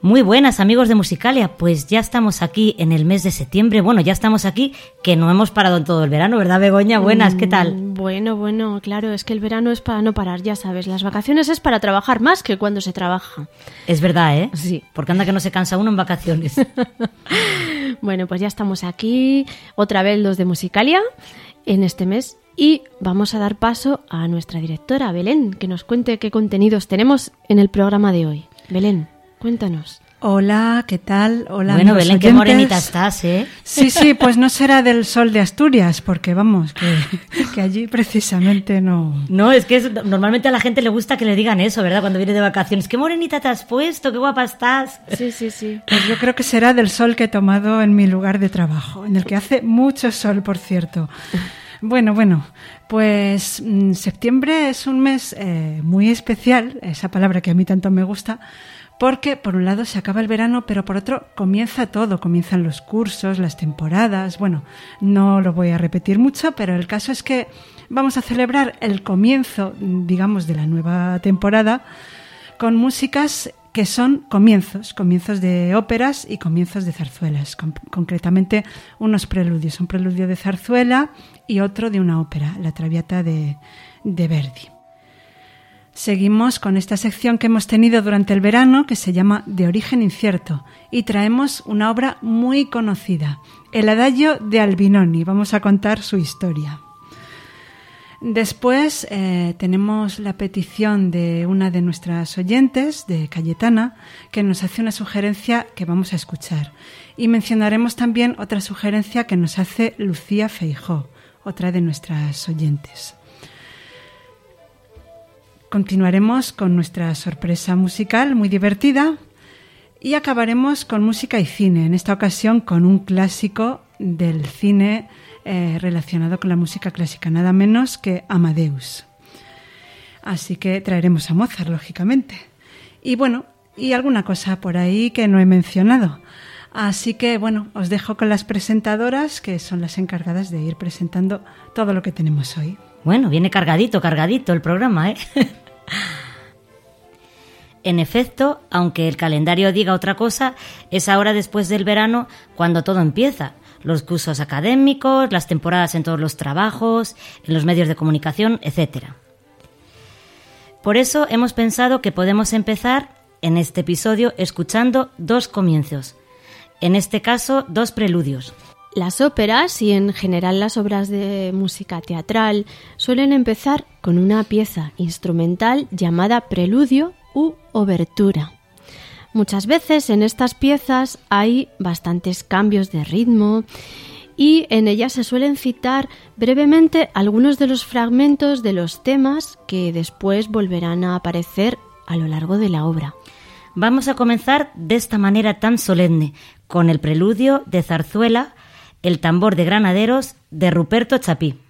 Muy buenas amigos de Musicalia, pues ya estamos aquí en el mes de septiembre. Bueno, ya estamos aquí, que no hemos parado en todo el verano, ¿verdad Begoña? Buenas, ¿qué tal? Mm, Bueno, bueno, claro, es que el verano es para no parar, ya sabes. Las vacaciones es para trabajar más que cuando se trabaja. Es verdad, ¿eh? Sí. Porque anda que no se cansa uno en vacaciones. Bueno, pues ya estamos aquí, otra vez los de Musicalia, en este mes. Y vamos a dar paso a nuestra directora, Belén, que nos cuente qué contenidos tenemos en el programa de hoy. Belén, cuéntanos. Hola, ¿qué tal? Hola. bueno, Belén, qué morenita estás, ¿eh? Sí, sí, pues no será del sol de Asturias, porque vamos, que, que allí precisamente no. No, es que es- normalmente a la gente le gusta que le digan eso, ¿verdad? Cuando viene de vacaciones. Qué morenita te has puesto, qué guapa estás. Sí, sí, sí. Pues yo creo que será del sol que he tomado en mi lugar de trabajo, en el que hace mucho sol, por cierto. Bueno, bueno, pues mm, septiembre es un mes eh, muy especial, esa palabra que a mí tanto me gusta, porque por un lado se acaba el verano, pero por otro comienza todo, comienzan los cursos, las temporadas, bueno, no lo voy a repetir mucho, pero el caso es que vamos a celebrar el comienzo, digamos, de la nueva temporada con músicas que son comienzos, comienzos de óperas y comienzos de zarzuelas, con- concretamente unos preludios, un preludio de zarzuela y otro de una ópera, la Traviata de, de Verdi. Seguimos con esta sección que hemos tenido durante el verano que se llama De origen incierto y traemos una obra muy conocida, El Adagio de Albinoni. Vamos a contar su historia. Después eh, tenemos la petición de una de nuestras oyentes, de Cayetana, que nos hace una sugerencia que vamos a escuchar. Y mencionaremos también otra sugerencia que nos hace Lucía Feijó, otra de nuestras oyentes. Continuaremos con nuestra sorpresa musical muy divertida y acabaremos con música y cine, en esta ocasión con un clásico del cine eh, relacionado con la música clásica, nada menos que Amadeus. Así que traeremos a Mozart, lógicamente. Y bueno, y alguna cosa por ahí que no he mencionado. Así que bueno, os dejo con las presentadoras, que son las encargadas de ir presentando todo lo que tenemos hoy. Bueno, viene cargadito, cargadito el programa, ¿eh? En efecto, aunque el calendario diga otra cosa, es ahora después del verano cuando todo empieza. Los cursos académicos, las temporadas en todos los trabajos, en los medios de comunicación, etc. Por eso hemos pensado que podemos empezar en este episodio escuchando dos comienzos. En este caso, dos preludios. Las óperas y en general las obras de música teatral suelen empezar con una pieza instrumental llamada preludio u obertura. Muchas veces en estas piezas hay bastantes cambios de ritmo y en ellas se suelen citar brevemente algunos de los fragmentos de los temas que después volverán a aparecer a lo largo de la obra. Vamos a comenzar de esta manera tan solemne, con el preludio de zarzuela El tambor de granaderos de Ruperto Chapí.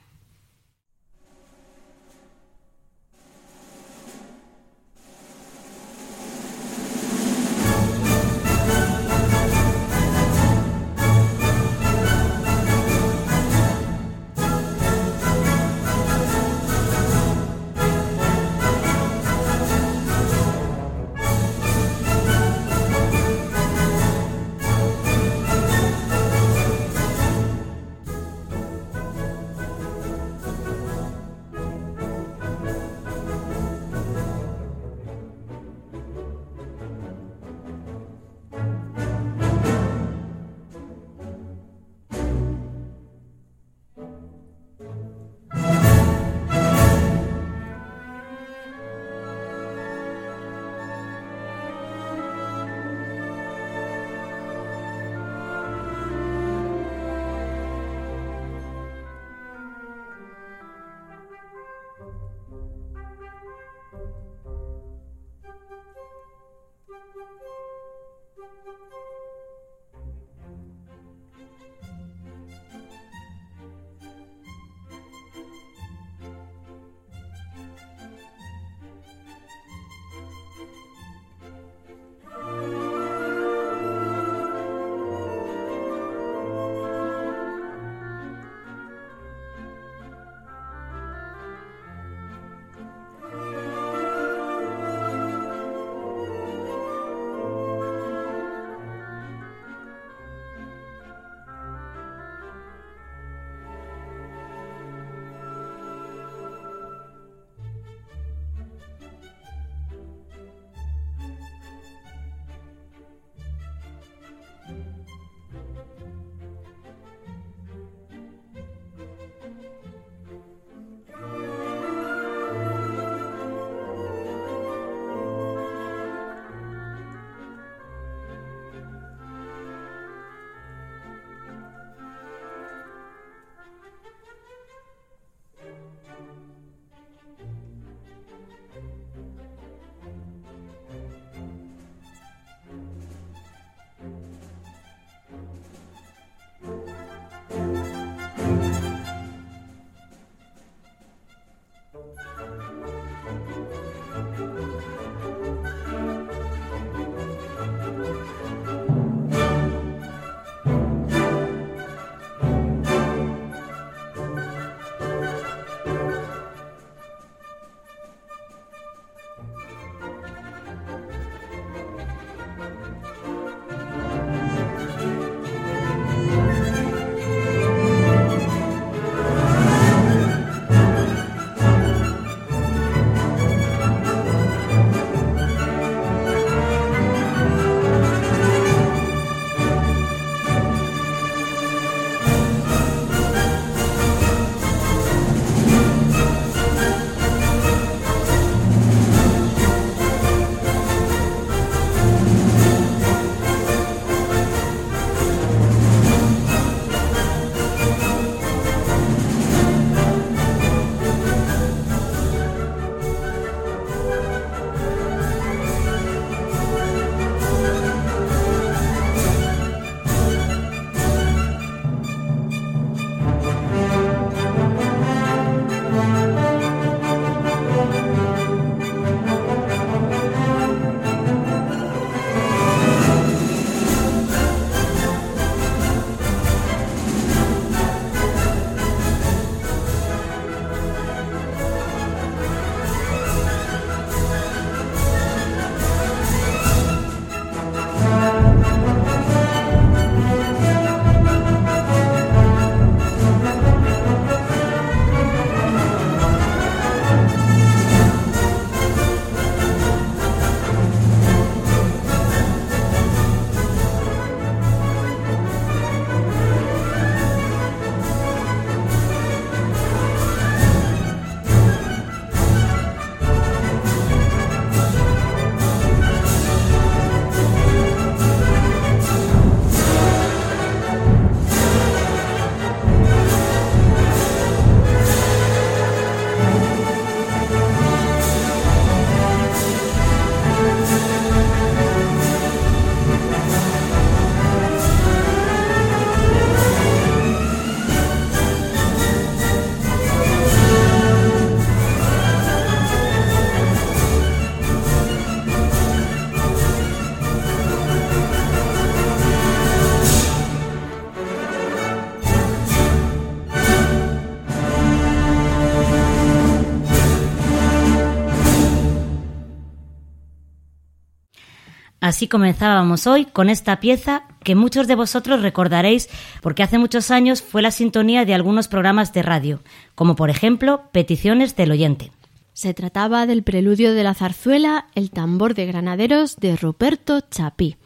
Así comenzábamos hoy con esta pieza que muchos de vosotros recordaréis porque hace muchos años fue la sintonía de algunos programas de radio, como por ejemplo Peticiones del Oyente. Se trataba del preludio de la zarzuela El tambor de granaderos de Ruperto Chapí,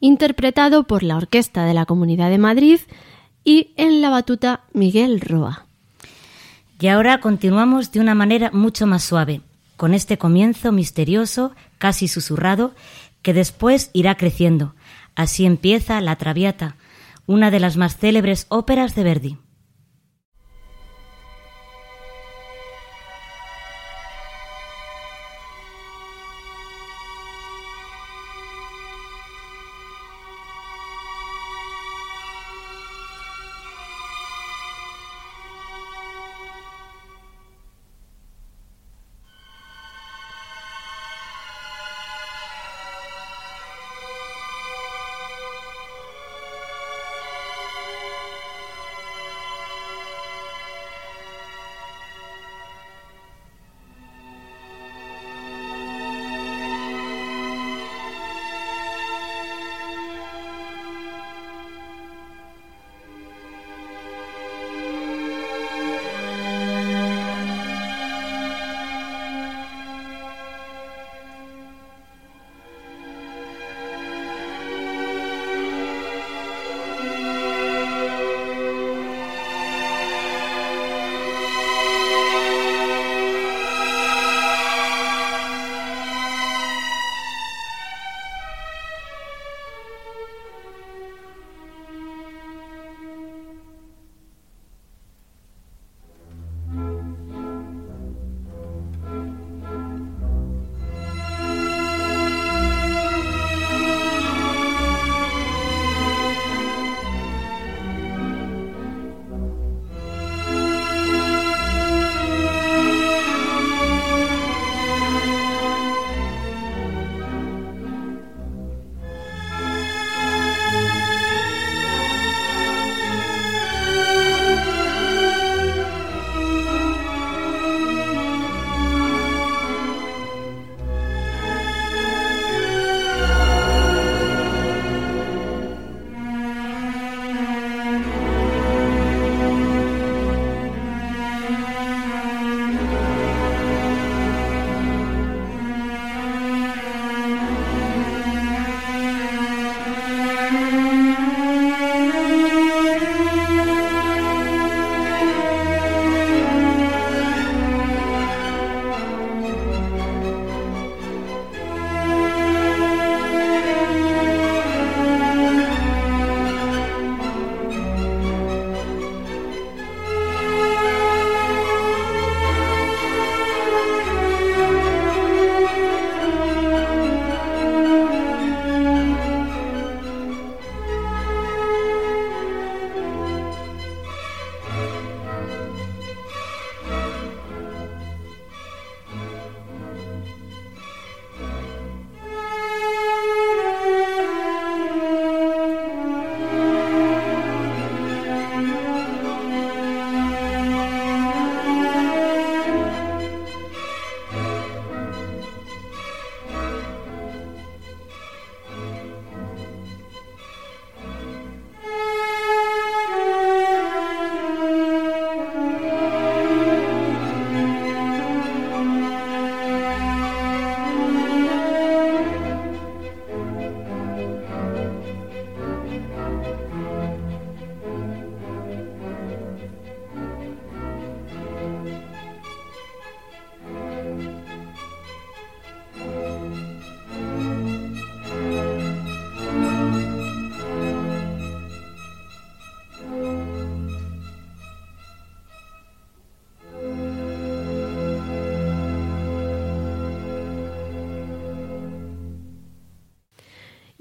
interpretado por la Orquesta de la Comunidad de Madrid y en la batuta Miguel Roa. Y ahora continuamos de una manera mucho más suave, con este comienzo misterioso, casi susurrado, que después irá creciendo. Así empieza La Traviata, una de las más célebres óperas de Verdi.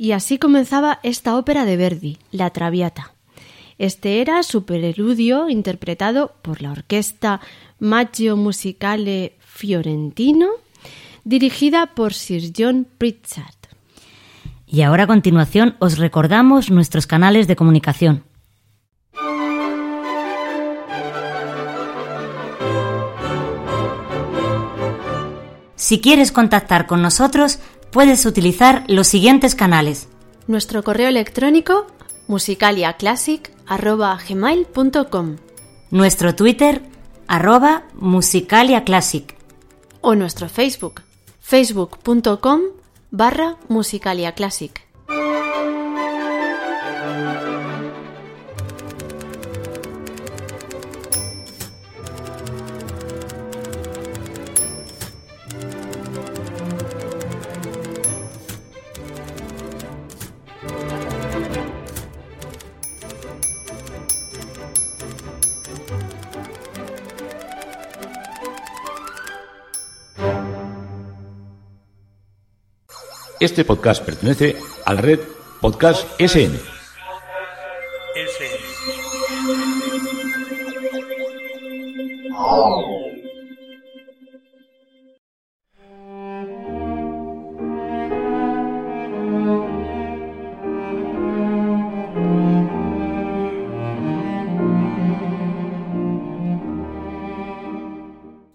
Y así comenzaba esta ópera de Verdi, La Traviata. Este era su preludio interpretado por la orquesta Maggio Musicale Fiorentino, dirigida por Sir John Pritchard. Y ahora a continuación os recordamos nuestros canales de comunicación. Si quieres contactar con nosotros, puedes utilizar los siguientes canales. Nuestro correo electrónico musicaliaclassic.gmail.com Nuestro Twitter, arroba musicaliaclassic. o nuestro Facebook, facebook.com barra musicaliaclassic. Este podcast pertenece a la red Podcast SN.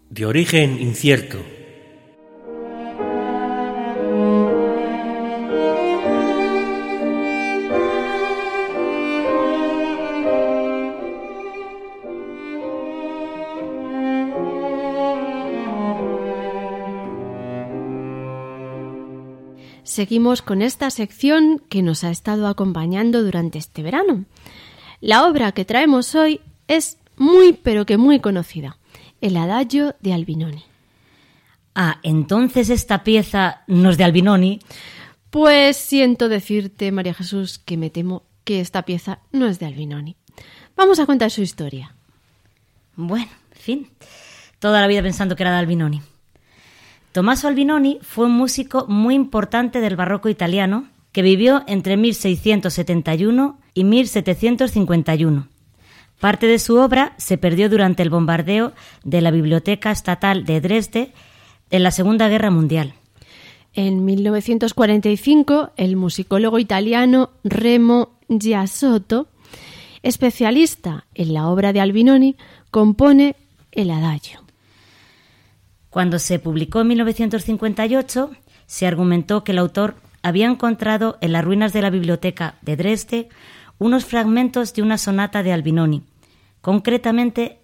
De origen incierto. Seguimos con esta sección que nos ha estado acompañando durante este verano. La obra que traemos hoy es muy pero que muy conocida, el Adagio de Albinoni. Ah, entonces esta pieza no es de Albinoni. Pues siento decirte, María Jesús, que me temo que esta pieza no es de Albinoni. Vamos a contar su historia. Bueno, en fin. Toda la vida pensando que era de Albinoni. Tommaso Albinoni fue un músico muy importante del barroco italiano que vivió entre 1671 y 1751. Parte de su obra se perdió durante el bombardeo de la Biblioteca Estatal de Dresde en la Segunda Guerra Mundial. En 1945, el musicólogo italiano Remo Giasotto, especialista en la obra de Albinoni, compone el Adagio. Cuando se publicó en 1958, se argumentó que el autor había encontrado en las ruinas de la biblioteca de Dresde unos fragmentos de una sonata de Albinoni, concretamente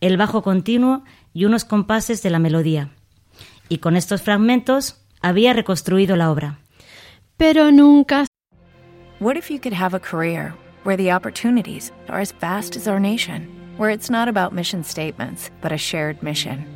el bajo continuo y unos compases de la melodía. Y con estos fragmentos había reconstruido la obra. Pero nunca What if you could have a career where the opportunities are as vast as our nation, where it's not about mission statements, but a shared mission?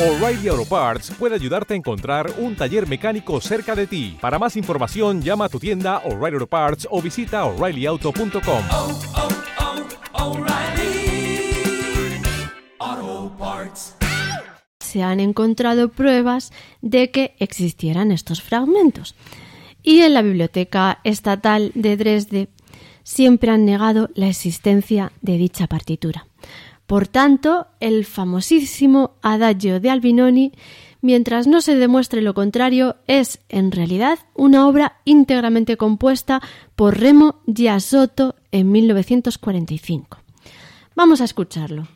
O'Reilly Auto Parts puede ayudarte a encontrar un taller mecánico cerca de ti. Para más información, llama a tu tienda O'Reilly Auto Parts o visita oreillyauto.com. se han encontrado pruebas de que existieran estos fragmentos. Y en la Biblioteca Estatal de Dresde siempre han negado la existencia de dicha partitura. Por tanto, el famosísimo Adagio de Albinoni, mientras no se demuestre lo contrario, es en realidad una obra íntegramente compuesta por Remo Giasotto en 1945. Vamos a escucharlo.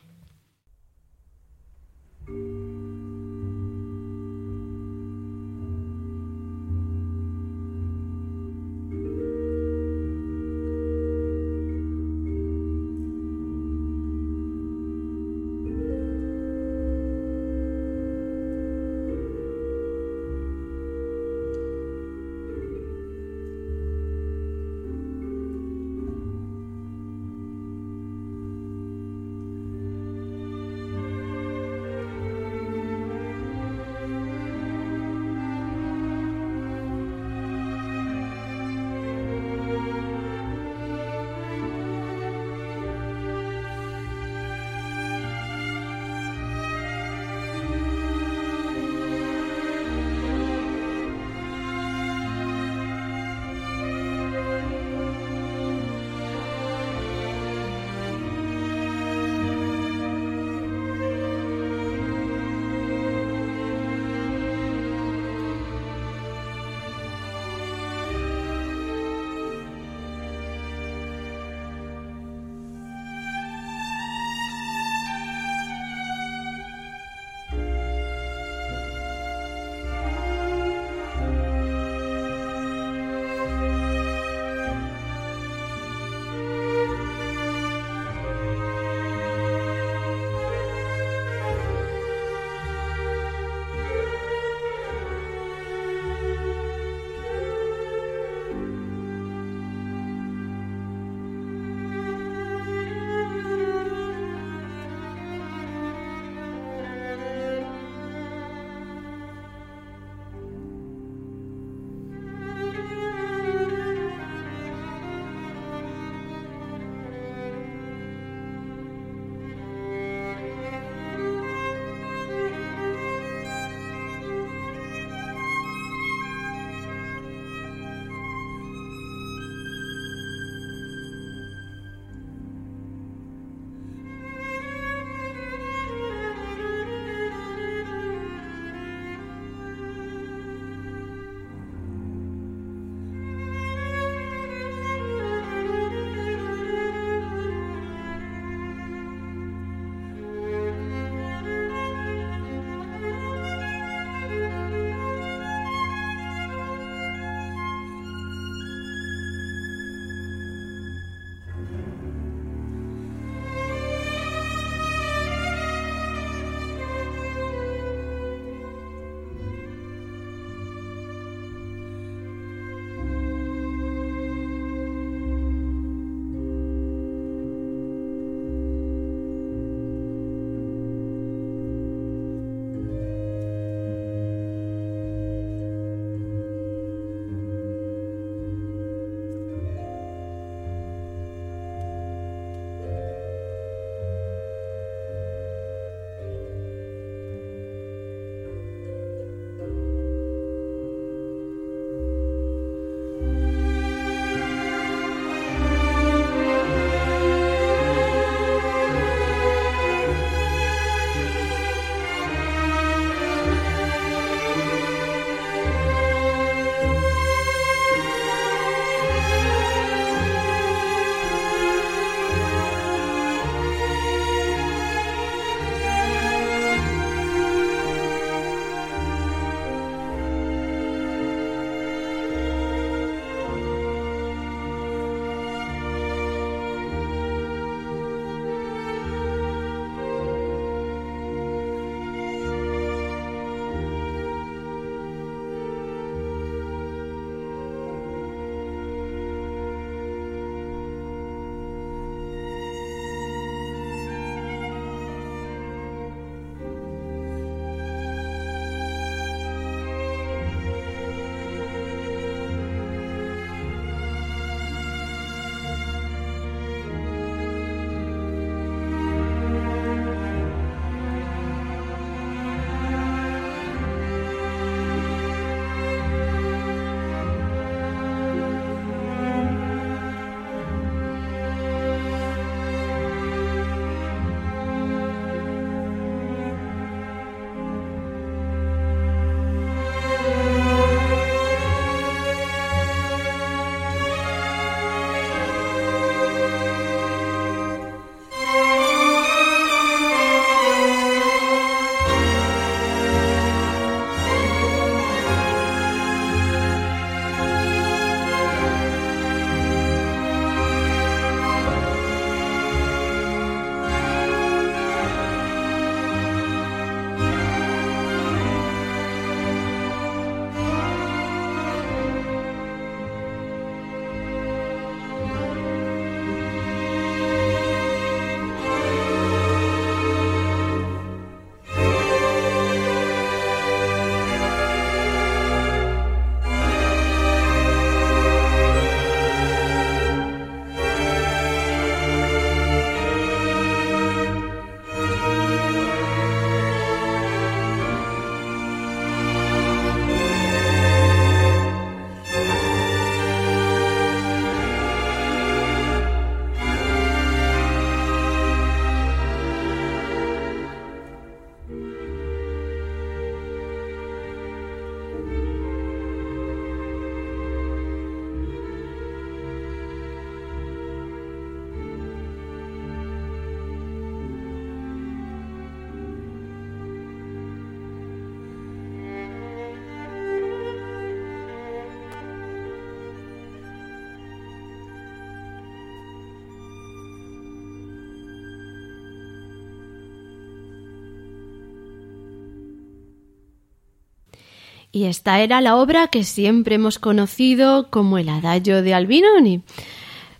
Y esta era la obra que siempre hemos conocido como el Adagio de Albinoni,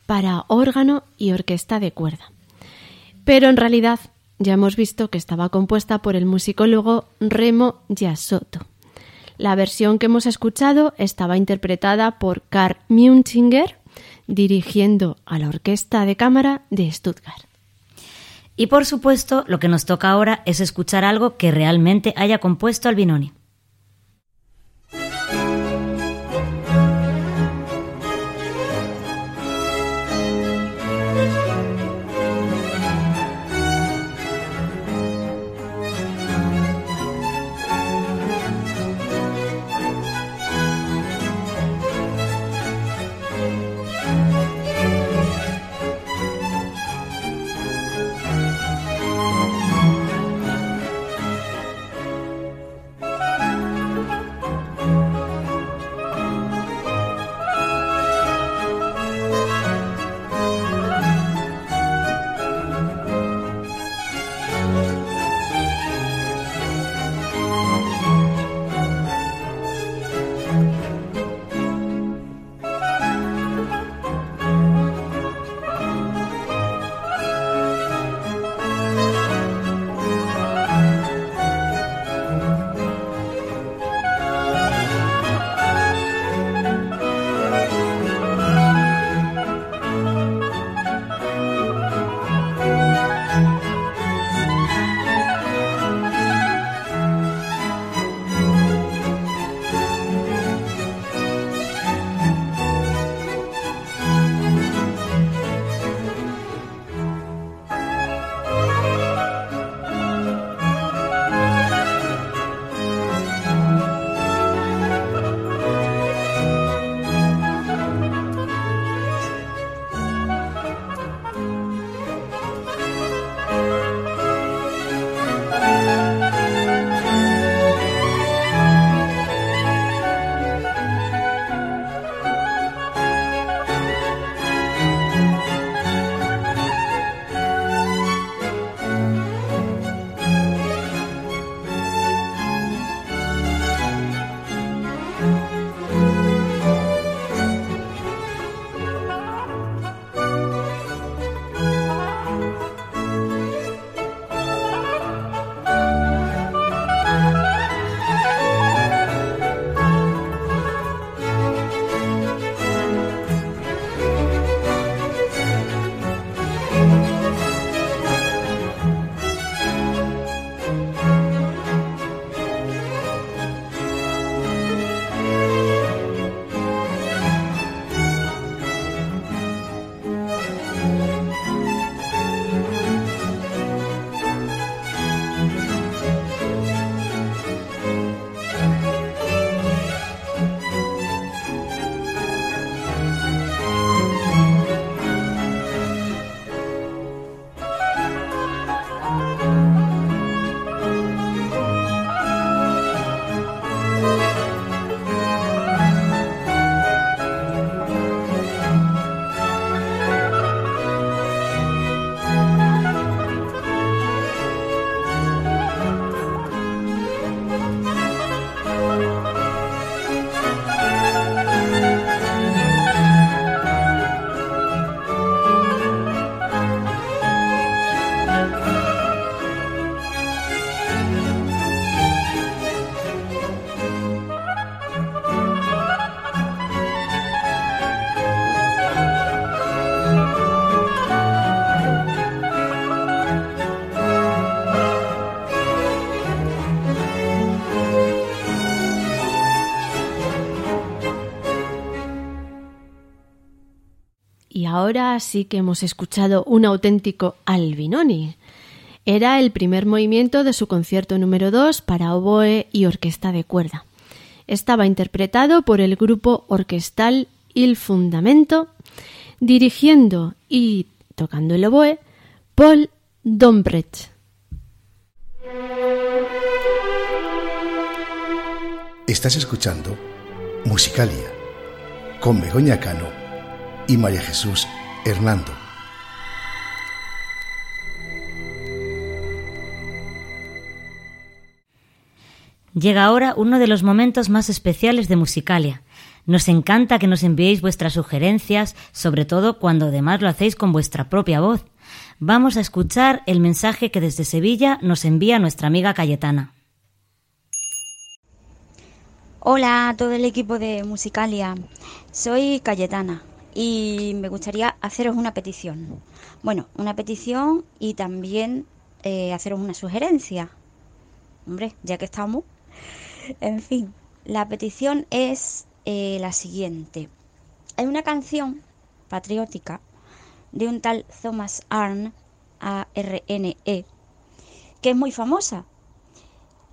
para órgano y orquesta de cuerda. Pero en realidad ya hemos visto que estaba compuesta por el musicólogo Remo Giasotto. La versión que hemos escuchado estaba interpretada por Karl Munchinger, dirigiendo a la Orquesta de Cámara de Stuttgart. Y por supuesto, lo que nos toca ahora es escuchar algo que realmente haya compuesto Albinoni. Ahora sí que hemos escuchado un auténtico Albinoni. Era el primer movimiento de su concierto número 2 para oboe y orquesta de cuerda. Estaba interpretado por el grupo orquestal Il Fundamento, dirigiendo y tocando el oboe Paul Dombrecht. Estás escuchando Musicalia con Begoña Cano y María Jesús Hernando. Llega ahora uno de los momentos más especiales de Musicalia. Nos encanta que nos enviéis vuestras sugerencias, sobre todo cuando además lo hacéis con vuestra propia voz. Vamos a escuchar el mensaje que desde Sevilla nos envía nuestra amiga Cayetana. Hola a todo el equipo de Musicalia. Soy Cayetana y me gustaría haceros una petición. Bueno, una petición y también eh, haceros una sugerencia. Hombre, ya que estamos. En fin, la petición es eh, la siguiente. Hay una canción patriótica de un tal Thomas Arne, A-R-N-E, que es muy famosa.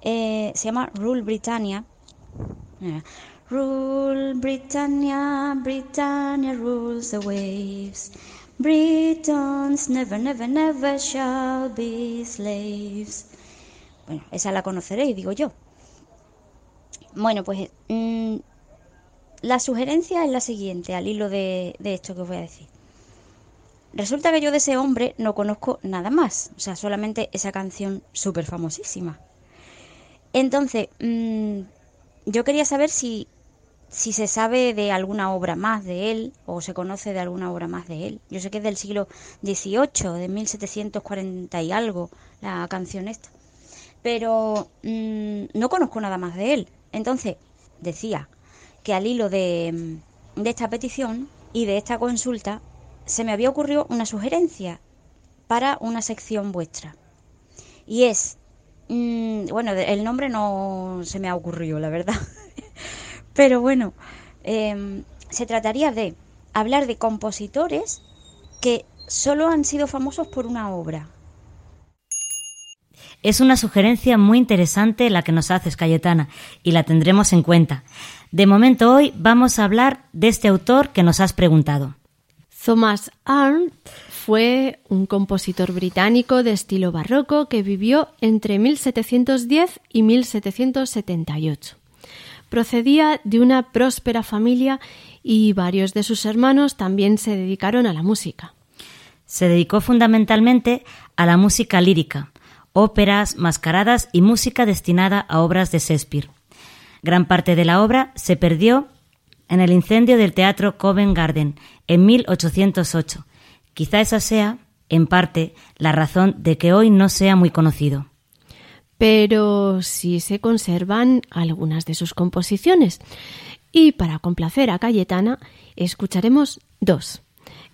Eh, se llama Rule Britannia. Rule Britannia, Britannia rules the waves. Britons never, never, never shall be slaves. Bueno, esa la conoceréis, digo yo. Bueno, pues mm, la sugerencia es la siguiente, al hilo de, esto que os voy a decir. Resulta que yo de ese hombre no conozco nada más, o sea, solamente esa canción súper famosísima. Entonces, mm, yo quería saber si, si se sabe de alguna obra más de él o se conoce de alguna obra más de él. Yo sé que es del siglo XVIII, de 1740 y algo, la canción esta. Pero mm, no conozco nada más de él. Entonces, decía que al hilo de, de esta petición y de esta consulta, se me había ocurrido una sugerencia para una sección vuestra. Y es, mm, bueno, el nombre no se me ha ocurrido, la verdad. Pero bueno, em, se trataría de hablar de compositores que solo han sido famosos por una obra. Es una sugerencia muy interesante la que nos haces, Cayetana, y la tendremos en cuenta. De momento hoy vamos a hablar de este autor que nos has preguntado. Thomas Arndt fue un compositor británico de estilo barroco que vivió entre 1710 y 1778. Procedía de una próspera familia y varios de sus hermanos también se dedicaron a la música. Se dedicó fundamentalmente a la música lírica, óperas, mascaradas y música destinada a obras de Shakespeare. Gran parte de la obra se perdió en el incendio del Teatro Covent Garden en 1808. Quizá esa sea, en parte, la razón de que hoy no sea muy conocido. Pero sí se conservan algunas de sus composiciones. Y para complacer a Cayetana, escucharemos dos.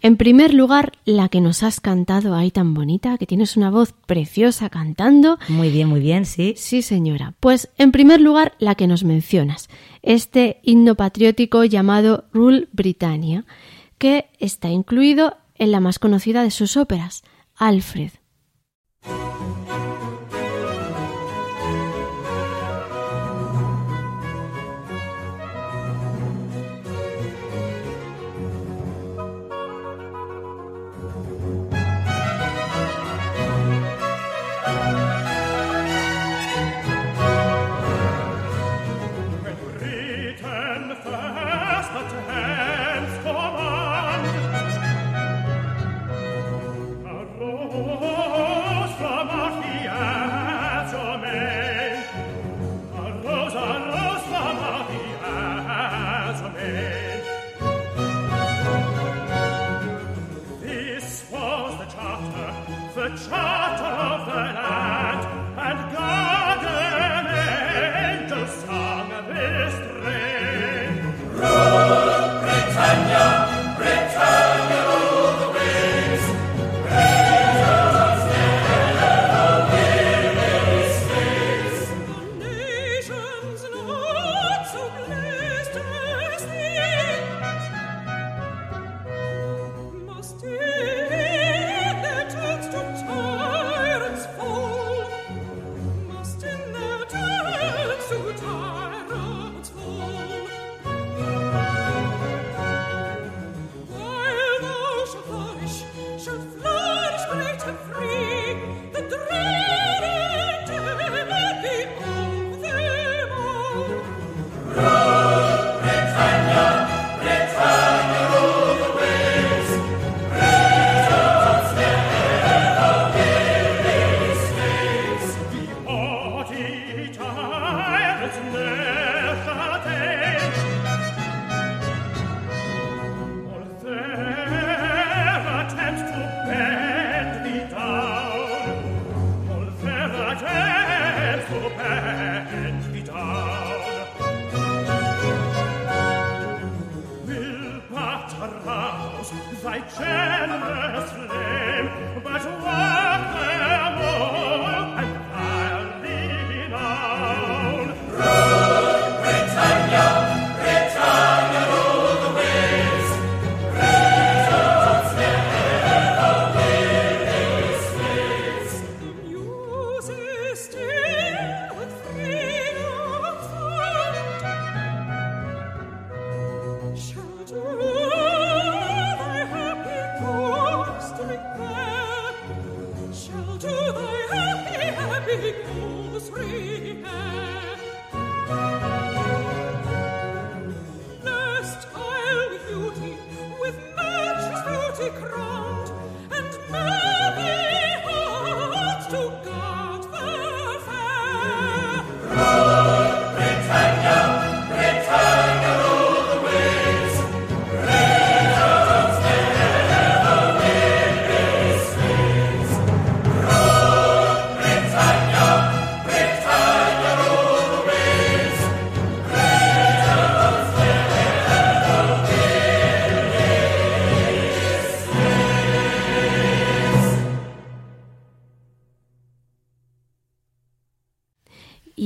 En primer lugar, la que nos has cantado ahí tan bonita, que tienes una voz preciosa cantando. Muy bien, muy bien, sí. Sí, señora. Pues en primer lugar, la que nos mencionas, este himno patriótico llamado Rule Britannia, que está incluido en la más conocida de sus óperas, Alfred.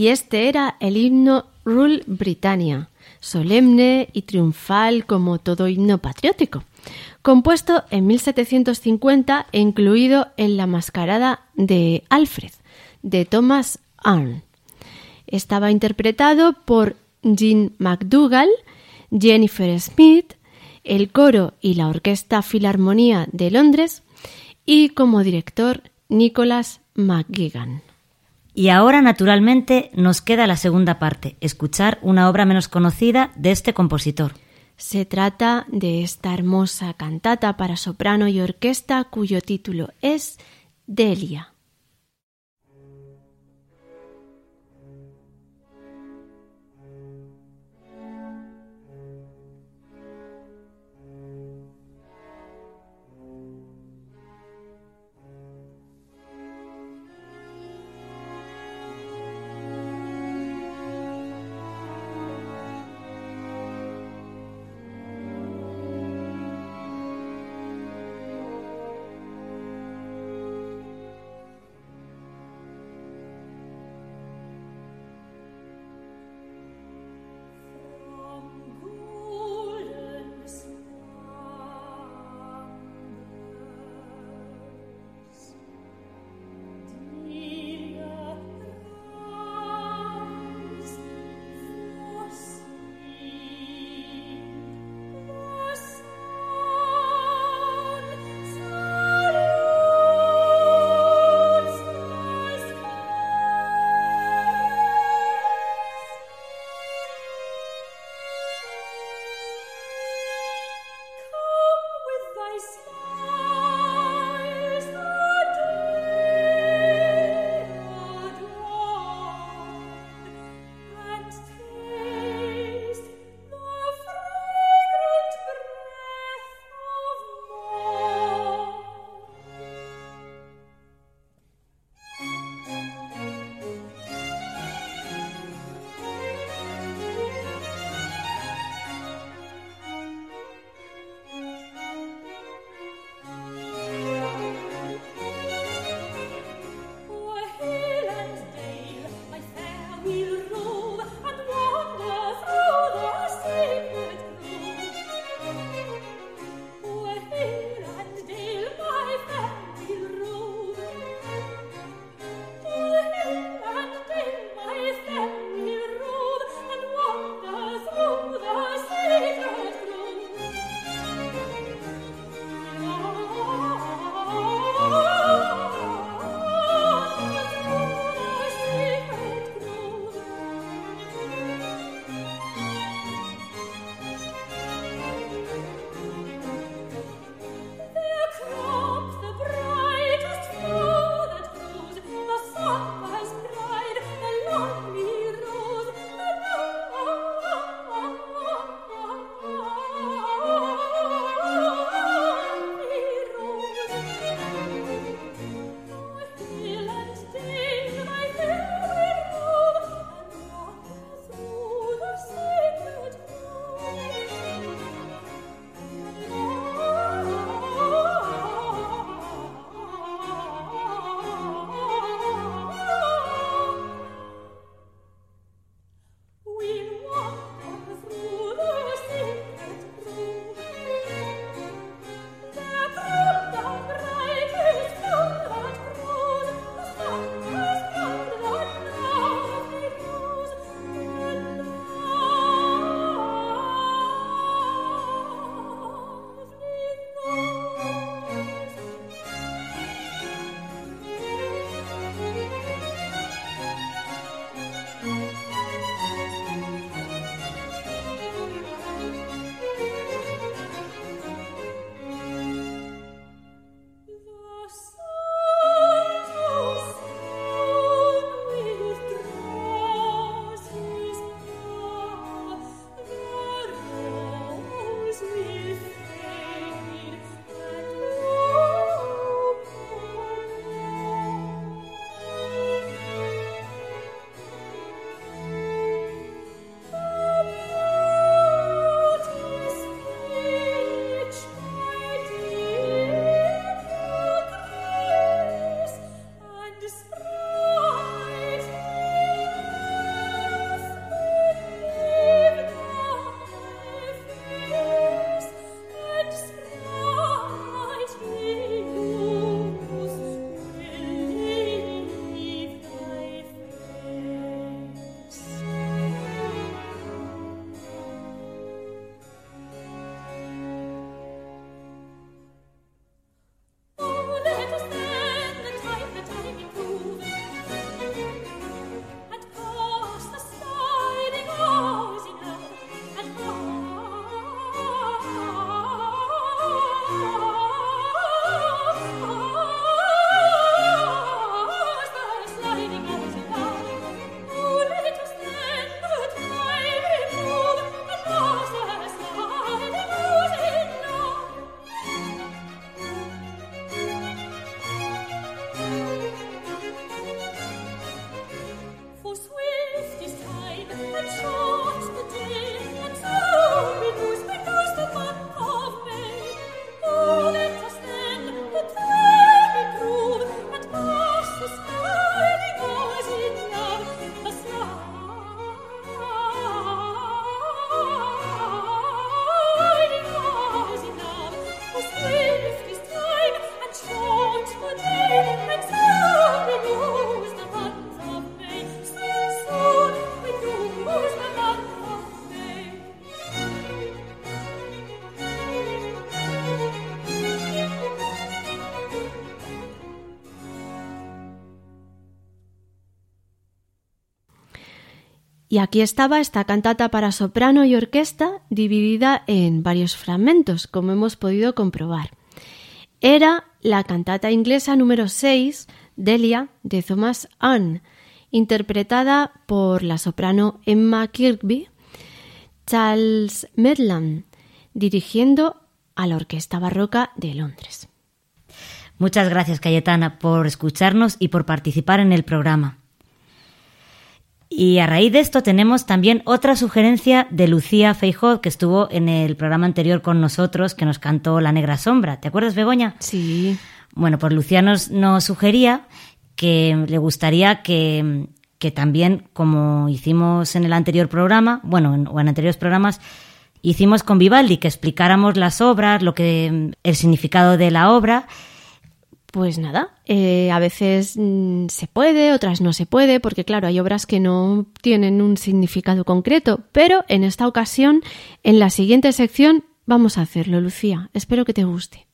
Y este era el himno Rule Britannia, solemne y triunfal como todo himno patriótico, compuesto en 1750 e incluido en la mascarada de Alfred, de Thomas Arne. Estaba interpretado por Jean McDougall, Jennifer Smith, el coro y la Orquesta Filarmonía de Londres y como director Nicholas McGuigan. Y ahora, naturalmente, nos queda la segunda parte, escuchar una obra menos conocida de este compositor. Se trata de esta hermosa cantata para soprano y orquesta cuyo título es Delia. Y aquí estaba esta cantata para soprano y orquesta dividida en varios fragmentos, como hemos podido comprobar. Era la cantata inglesa número 6, Delia, de Thomas Ann, interpretada por la soprano Emma Kirkby, Charles Medland, dirigiendo a la Orquesta Barroca de Londres. Muchas gracias, Cayetana, por escucharnos y por participar en el programa. Y a raíz de esto tenemos también otra sugerencia de Lucía Feijó, que estuvo en el programa anterior con nosotros, que nos cantó La Negra Sombra. ¿Te acuerdas, Begoña? Sí. Bueno, pues Lucía nos, sugería que le gustaría que, que, también, como hicimos en el anterior programa, bueno, o en anteriores programas, hicimos con Vivaldi, que explicáramos las obras, lo que, el significado de la obra pues nada, eh, a veces mm, se puede, otras no se puede, porque claro, hay obras que no tienen un significado concreto, pero en esta ocasión, en la siguiente sección, vamos a hacerlo, Lucía. Espero que te guste.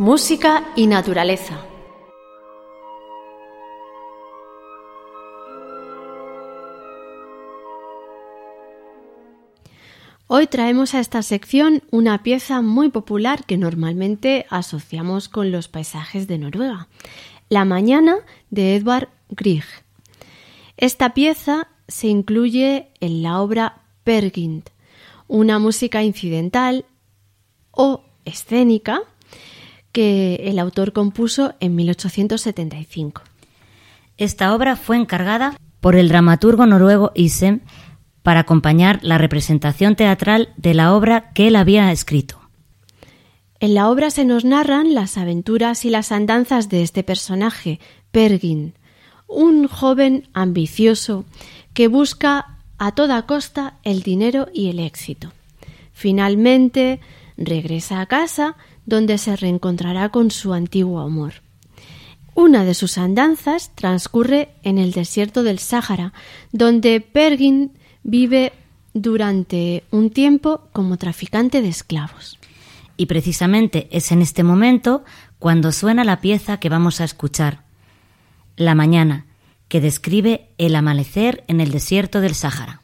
Música y naturaleza. Hoy traemos a esta sección una pieza muy popular que normalmente asociamos con los paisajes de Noruega, La Mañana de Edvard Grieg. Esta pieza se incluye en la obra Pergint, una música incidental o escénica que el autor compuso en 1875. Esta obra fue encargada por el dramaturgo noruego Isem para acompañar la representación teatral de la obra que él había escrito. En la obra se nos narran las aventuras y las andanzas de este personaje, Pergin, un joven ambicioso que busca a toda costa el dinero y el éxito. Finalmente regresa a casa donde se reencontrará con su antiguo amor. Una de sus andanzas transcurre en el desierto del Sáhara, donde Pergin vive durante un tiempo como traficante de esclavos. Y precisamente es en este momento cuando suena la pieza que vamos a escuchar, La mañana, que describe el amanecer en el desierto del Sáhara.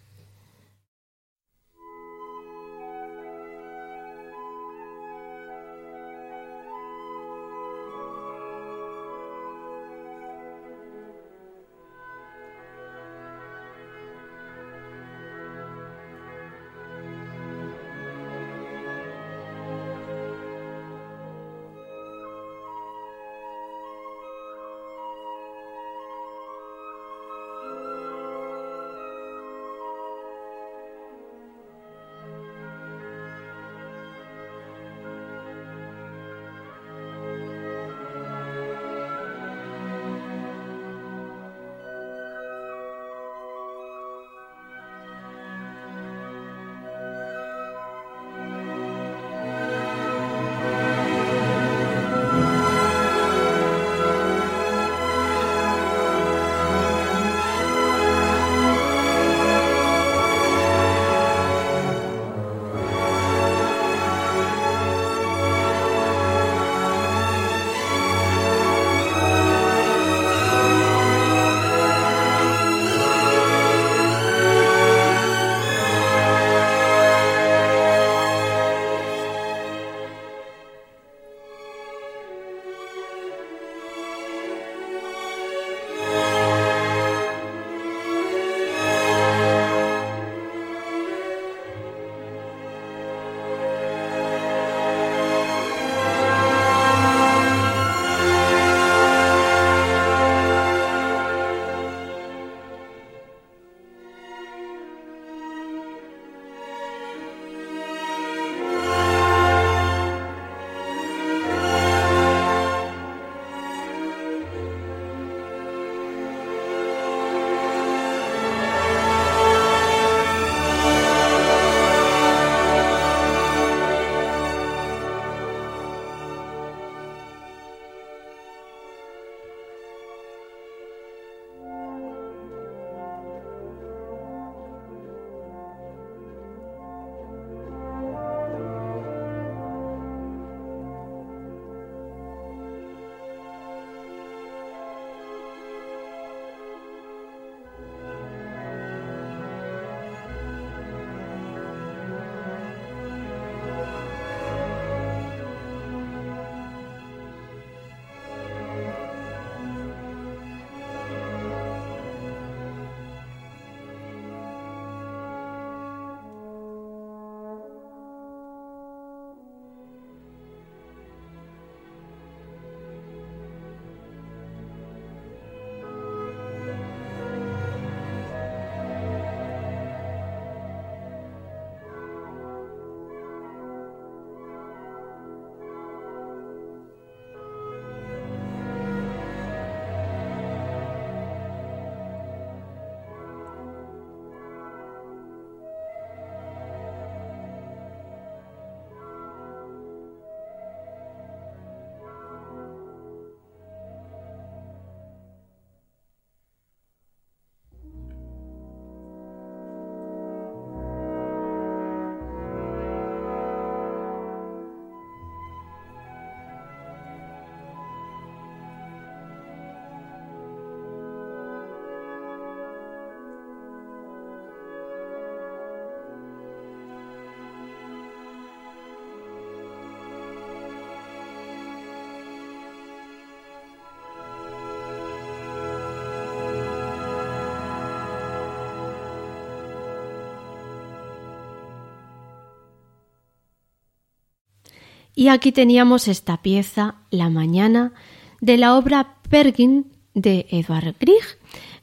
Y aquí teníamos esta pieza, La Mañana, de la obra Pergin de Edvard Grieg,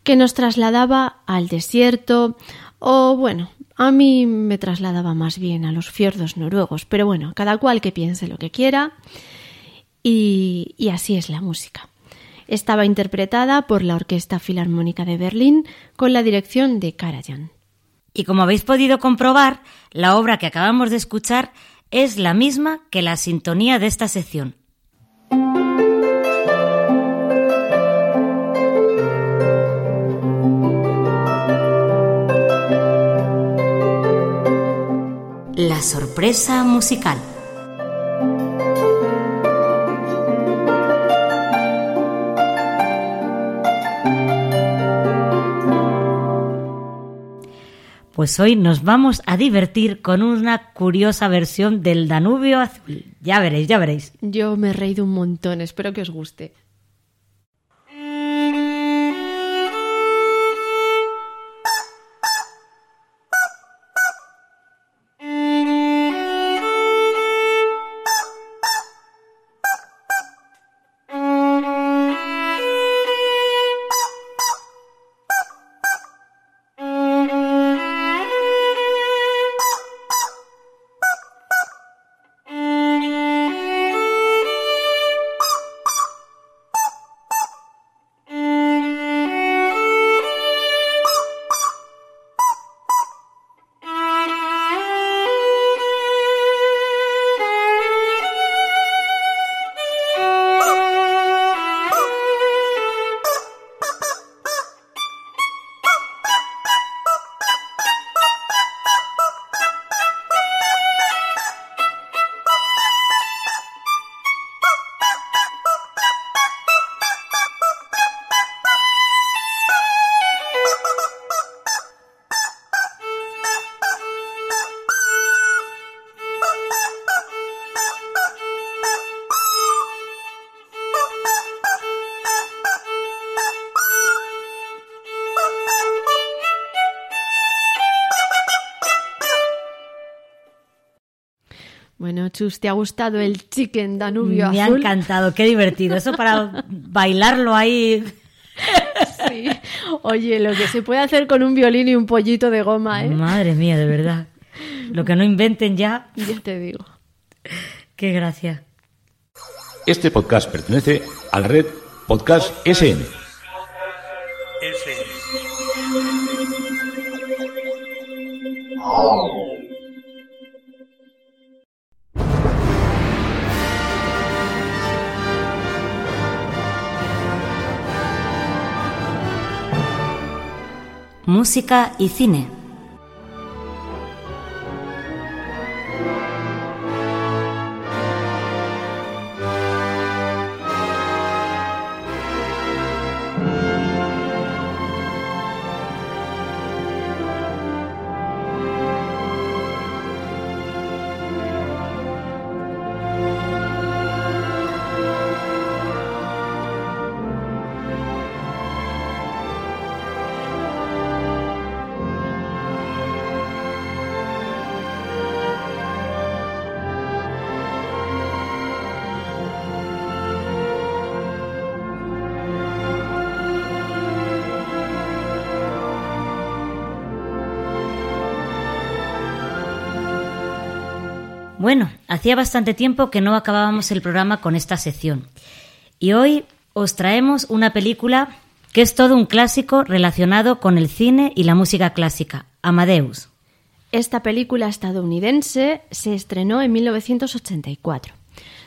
que nos trasladaba al desierto, o bueno, a mí me trasladaba más bien a los fiordos noruegos, pero bueno, cada cual que piense lo que quiera, y así es la música. Estaba interpretada por la Orquesta Filarmónica de Berlín con la dirección de Karajan. Y como habéis podido comprobar, la obra que acabamos de escuchar es la misma que la sintonía de esta sección. La sorpresa musical. Pues hoy nos vamos a divertir con una curiosa versión del Danubio Azul. Ya veréis, ya veréis. Yo me he reído un montón, espero que os guste. ¿Te ha gustado el chicken Danubio Me azul? ha encantado, qué divertido. Eso para bailarlo ahí. Sí. Oye, lo que se puede hacer con un violín y un pollito de goma, ¿eh? Madre mía, de verdad. Lo que no inventen ya, Ya te digo. qué gracia. Este podcast pertenece a la red Podcast SN. Música y cine. Hacía bastante tiempo que no acabábamos el programa con esta sección. Y hoy os traemos una película que es todo un clásico relacionado con el cine y la música clásica, Amadeus. Esta película estadounidense se estrenó en 1984.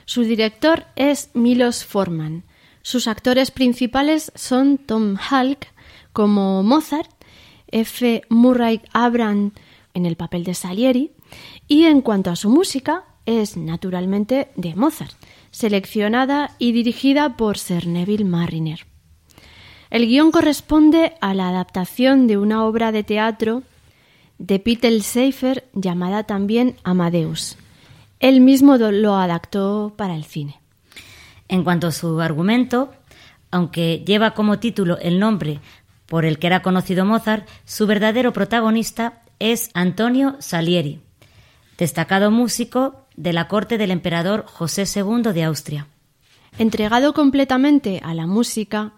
Su director es Milos Forman. Sus actores principales son Tom Hulk como Mozart, F. Murray Abraham en el papel de Salieri y en cuanto a su música es naturalmente de Mozart, seleccionada y dirigida por Sir Neville Marriner. El guion corresponde a la adaptación de una obra de teatro de Peter Seifer llamada también Amadeus. Él mismo lo adaptó para el cine. En cuanto a su argumento, aunque lleva como título el nombre por el que era conocido Mozart, su verdadero protagonista es Antonio Salieri, destacado músico de la corte del emperador José II de Austria. Entregado completamente a la música,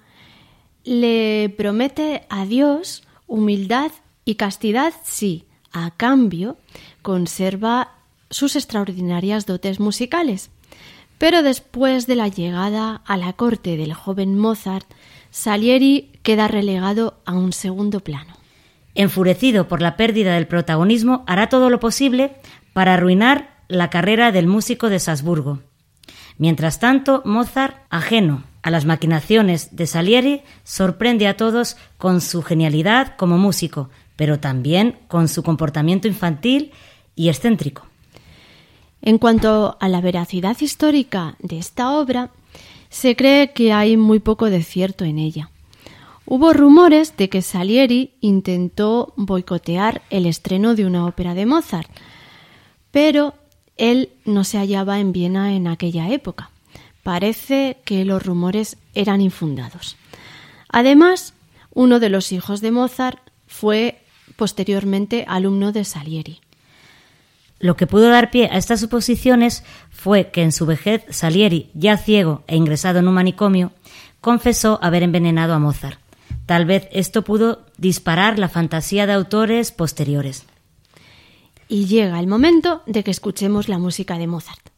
le promete a Dios humildad y castidad si, a cambio, conserva sus extraordinarias dotes musicales. Pero después de la llegada a la corte del joven Mozart, Salieri queda relegado a un segundo plano. Enfurecido por la pérdida del protagonismo, hará todo lo posible para arruinar la carrera del músico de Salzburgo. Mientras tanto, Mozart, ajeno a las maquinaciones de Salieri, sorprende a todos con su genialidad como músico, pero también con su comportamiento infantil y excéntrico. En cuanto a la veracidad histórica de esta obra, se cree que hay muy poco de cierto en ella. Hubo rumores de que Salieri intentó boicotear el estreno de una ópera de Mozart, pero él no se hallaba en Viena en aquella época. Parece que los rumores eran infundados. Además, uno de los hijos de Mozart fue posteriormente alumno de Salieri. Lo que pudo dar pie a estas suposiciones fue que en su vejez Salieri, ya ciego e ingresado en un manicomio, confesó haber envenenado a Mozart. Tal vez esto pudo disparar la fantasía de autores posteriores. Y llega el momento de que escuchemos la música de Mozart.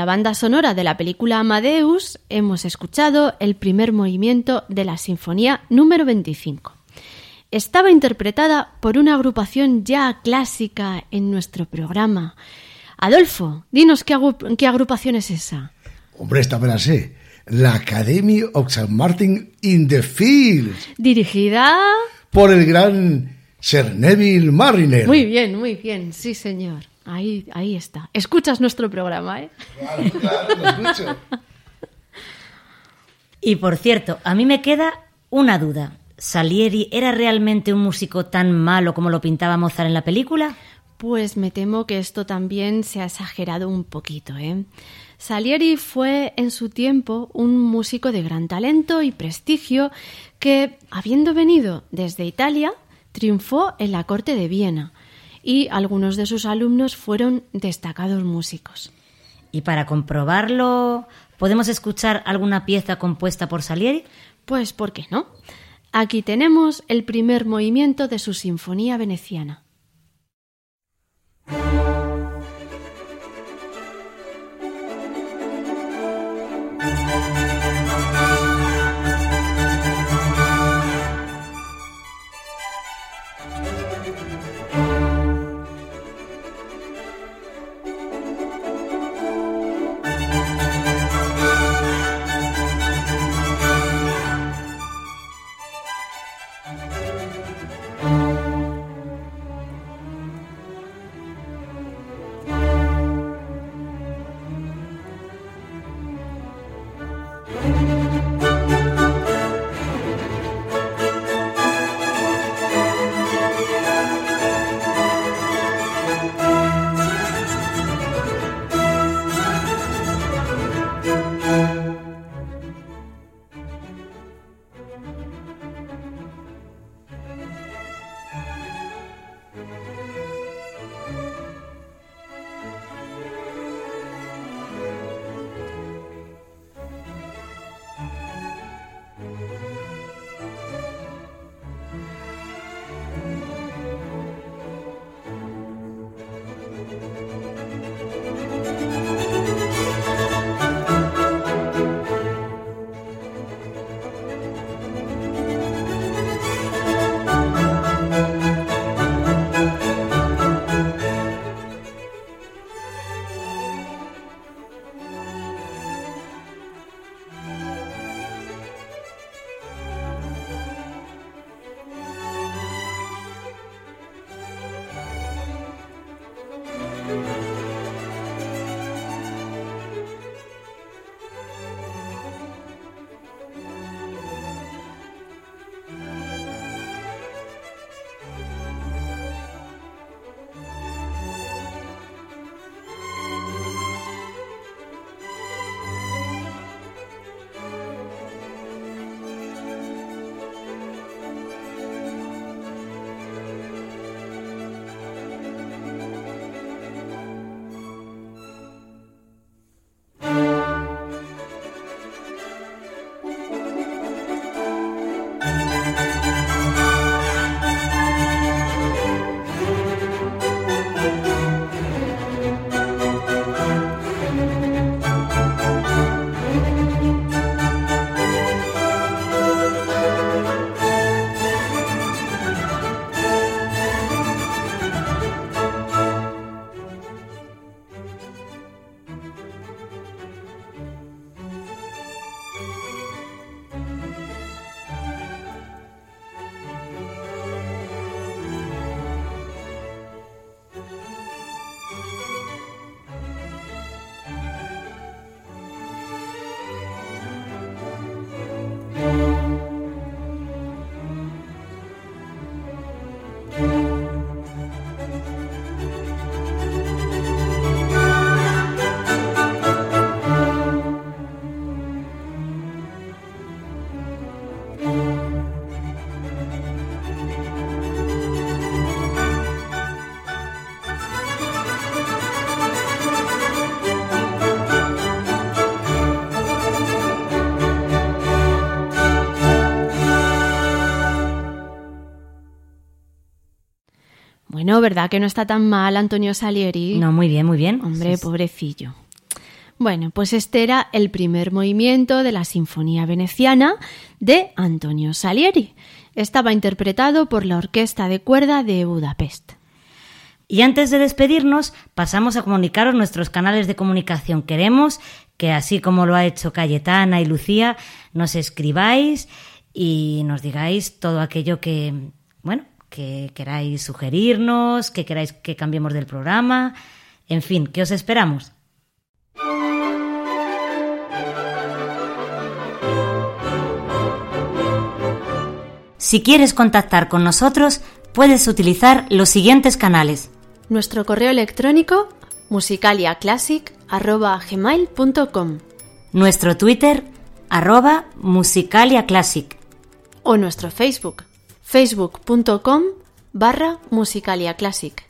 La banda sonora de la película Amadeus hemos escuchado el primer movimiento de la Sinfonía número 25. Estaba interpretada por una agrupación ya clásica en nuestro programa. Adolfo, dinos qué, qué agrupación es esa. Hombre, esta me la sé. La Academy of St. Martin in the Fields. Dirigida por el gran Sir Neville Mariner. Muy bien, muy bien, sí señor. Ahí, ahí está. Escuchas nuestro programa, ¿eh? Claro, claro, lo escucho. Y por cierto, a mí me queda una duda. ¿Salieri era realmente un músico tan malo como lo pintaba Mozart en la película? Pues me temo que esto también se ha exagerado un poquito, ¿eh? Salieri fue en su tiempo un músico de gran talento y prestigio que, habiendo venido desde Italia, triunfó en la corte de Viena y algunos de sus alumnos fueron destacados músicos. Y para comprobarlo, ¿podemos escuchar alguna pieza compuesta por Salieri? Pues, ¿por qué no? Aquí tenemos el primer movimiento de su Sinfonía Veneciana. ¿Verdad que no está tan mal Antonio Salieri? No, muy bien, muy bien. Hombre, pobrecillo. Bueno, pues este era el primer movimiento de la Sinfonía Veneciana de Antonio Salieri. Estaba interpretado por la Orquesta de Cuerda de Budapest. Y antes de despedirnos, pasamos a comunicaros nuestros canales de comunicación. Queremos que, así como lo ha hecho Cayetana y Lucía, nos escribáis y nos digáis todo aquello que, bueno, que queráis sugerirnos, que queráis que cambiemos del programa. En fin, que os esperamos. Si quieres contactar con nosotros, puedes utilizar los siguientes canales. Nuestro correo electrónico musicaliaclassic.gmail.com Nuestro Twitter, arroba musicaliaclassic. O nuestro Facebook, facebook.com barra musicaliaclassic.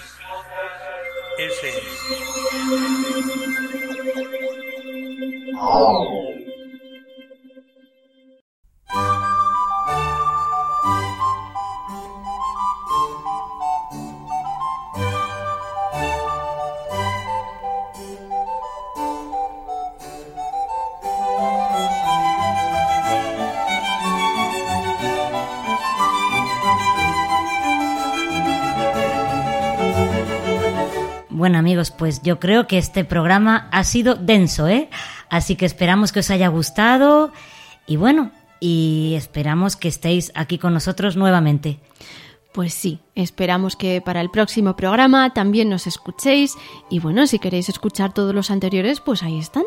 Bueno amigos, pues yo creo que este programa ha sido denso, ¿eh? Así que esperamos que os haya gustado y bueno, y esperamos que estéis aquí con nosotros nuevamente. Pues sí, esperamos que para el próximo programa también nos escuchéis y bueno, si queréis escuchar todos los anteriores, pues ahí están.